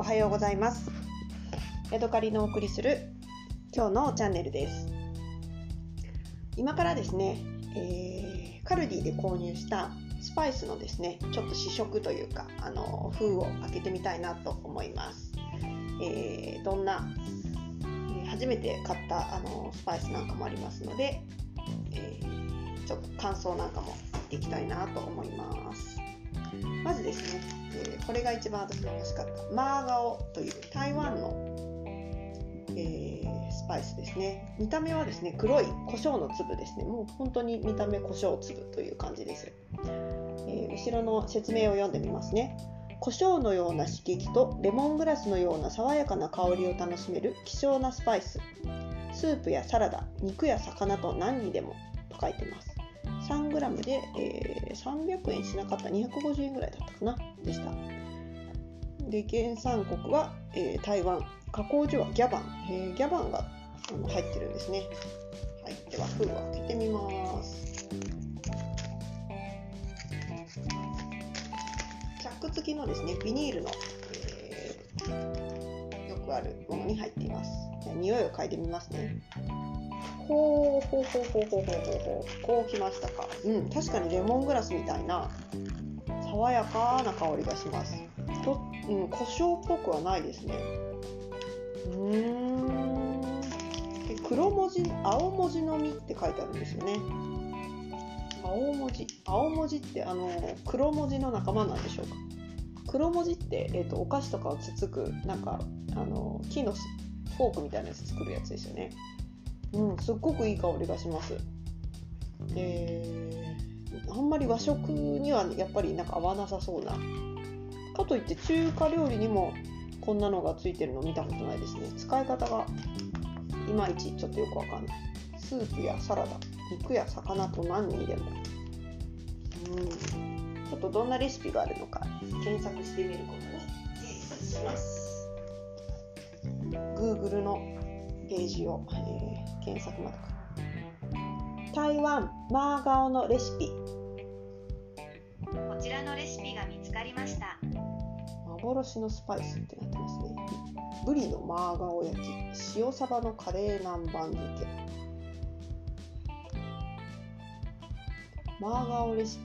おはようございます。ヤドカリのお送りする今日のチャンネルです。今からですね、えー、カルディで購入したスパイスのですねちょっと試食というかあの封を開けてみたいなと思います、えー、どんな初めて買ったあのスパイスなんかもありますので、えー、ちょっと感想なんかも言っていきたいなと思います。まずですね、えー、これが一番私が欲しかったマーガオという台湾の、えー、スパイスですね。見た目はですね黒い胡椒の粒ですね。もう本当に見た目胡椒粒という感じです、えー、後ろの説明を読んでみますね。胡椒のような刺激とレモングラスのような爽やかな香りを楽しめる希少なスパイス。スープやサラダ肉や魚と何にでもと書いてます。3g で、えー、300円しなかった250円ぐらいだったかなでした。で原産国は、えー、台湾。加工所はギャバン、えー、ギャバンがあの入ってるんですね。はい。では封を開けてみます。チャック付きのですねビニールの、えー、よくあるものに入っています。匂いを嗅いでみますね。ほうほうほうほうほうほうほうほうこうきましたかうん確かにレモングラスみたいな爽やかな香りがしますと、うん、胡椒っぽくはないですねうーん黒文字青文字の実って書いてあるんですよね青文字青文字ってあの黒文字の仲間なんでしょうか黒文字って、えーと、とお菓子とかをつつくなんかあの木のフォークみたいなやつ作るやつですよねうん、すっごくいい香りがします。えー、あんまり和食にはやっぱりなんか合わなさそうな。かといって中華料理にもこんなのがついてるの見たことないですね。使い方がいまいちちょっとよくわかんない。スープやサラダ、肉や魚と何にでも。うん、ちょっとどんなレシピがあるのか検索してみることにします。Google のページを、えー、検索窓か。ら台湾マーガオのレシピ。こちらのレシピが見つかりました。幻のスパイスってなってますね。ブリのマーガオ焼き。塩サバのカレー南蛮漬け。マーガオレシ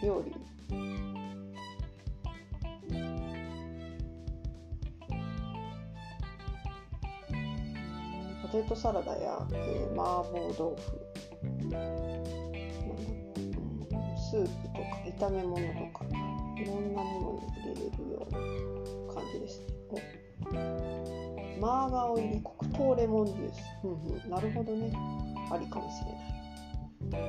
ピ。料理テトサラダや、えー、麻婆豆腐。スープとか炒め物とか。いろんなものに入れれるような感じですね。マーガオ入り黒糖レモンジュース、うんうん、なるほどね。ありかもしれない、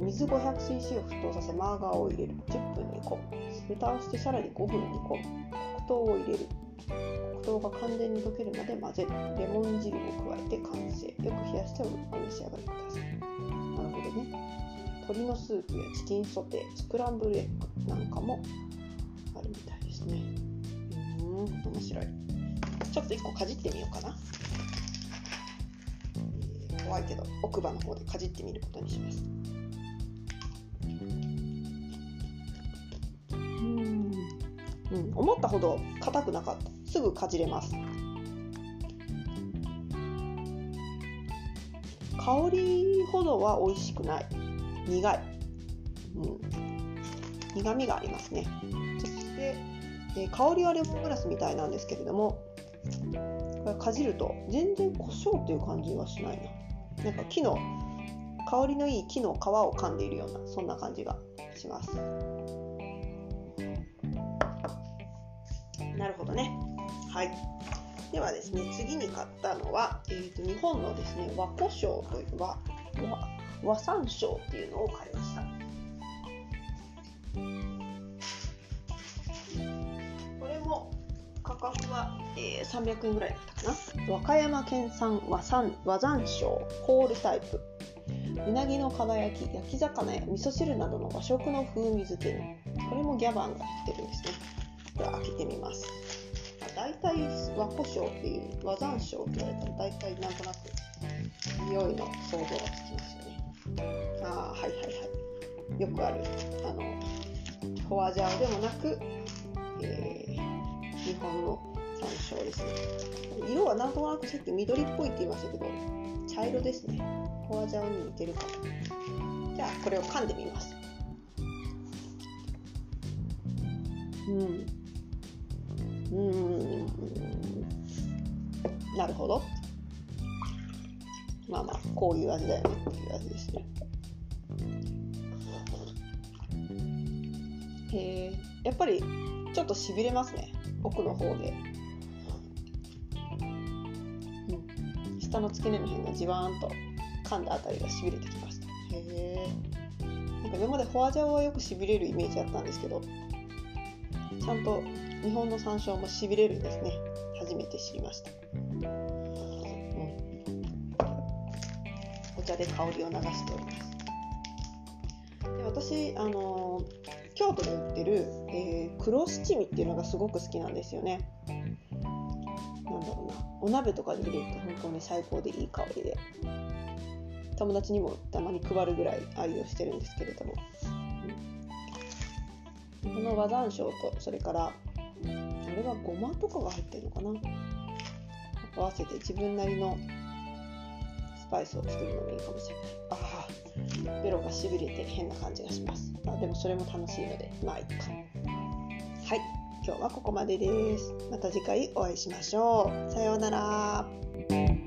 水 500cc を沸騰させマーガーを入れる。10分煮込む蓋をしてさらに5分煮込む黒糖を入れる。黒糖が完全に溶けるまで混ぜる。レモン汁を加えて完成。よく冷やしてお召し上がりください。なるほどね。鶏のスープやチキンソテースクランブルエッグなんかもあるみたいですね。うん面白い。ちょっと1個かじってみようかな、えー、怖いけど奥歯の方でかじってみることにします。うん。うん、思ったほど硬くなかった。すぐかじれます。香りほどは美味しくない。苦い、うん、苦みがありますね。そして、えー、香りはレモングラスみたいなんですけれどもこれかじると全然胡椒っていう感じはしないな。なんか木の香りのいい木の皮を噛んでいるようなそんな感じがします。なるほどね。はい。ではですね、次に買ったのは、えーと、日本のですね、和胡椒という和和山椒っていうのを買いました。これも価格は、えー、300円ぐらいだったかな。和歌山県産和山和山椒ホールタイプ。うなぎのかば焼き、焼き魚や味噌汁などの和食の風味付けの。これもギャバンが入ってるんですね。では開けてみます。大体和胡椒っていう和山椒って言われたら大体なんとなく匂いの想像がつきますよねああはいはいはいよ。くあるあのフォアジャオでもなく、えー、本の山椒ですね色はなんとなくさっき緑っぽいって言いましたけど茶色ですね。ホワジャオに似てるかも。じゃあこれを噛んでみます。うん。うん。なるほど。まあまあこういう味だよねっていう味ですね。へえやっぱりちょっとしびれますね。奥の方で、うん、下の付け根の辺がじわーんと噛んだあたりがしびれてきました。へえんか今までフォアジャオはよくしびれるイメージあったんですけどちゃんと日本の山椒もしびれるんですね。初めて知りました、お茶で香りを流しております。で私あのー京都で売ってる、えー、黒七味っていうのがすごく好きなんですよね。なんだろうな。お鍋とかに入れると本当に最高でいい香りで。友達にもたまに配るぐらい愛用してるんですけれども、うん、この和山椒とそれからあれはごまとかが入ってるのかな。合わせて自分なりのスパイスを作るのもいいかもしれない。ああベロがしびれて変な感じがします。まあでもそれも楽しいのでまあいいか。はい。今日はここまでです。また次回お会いしましょう。さようなら。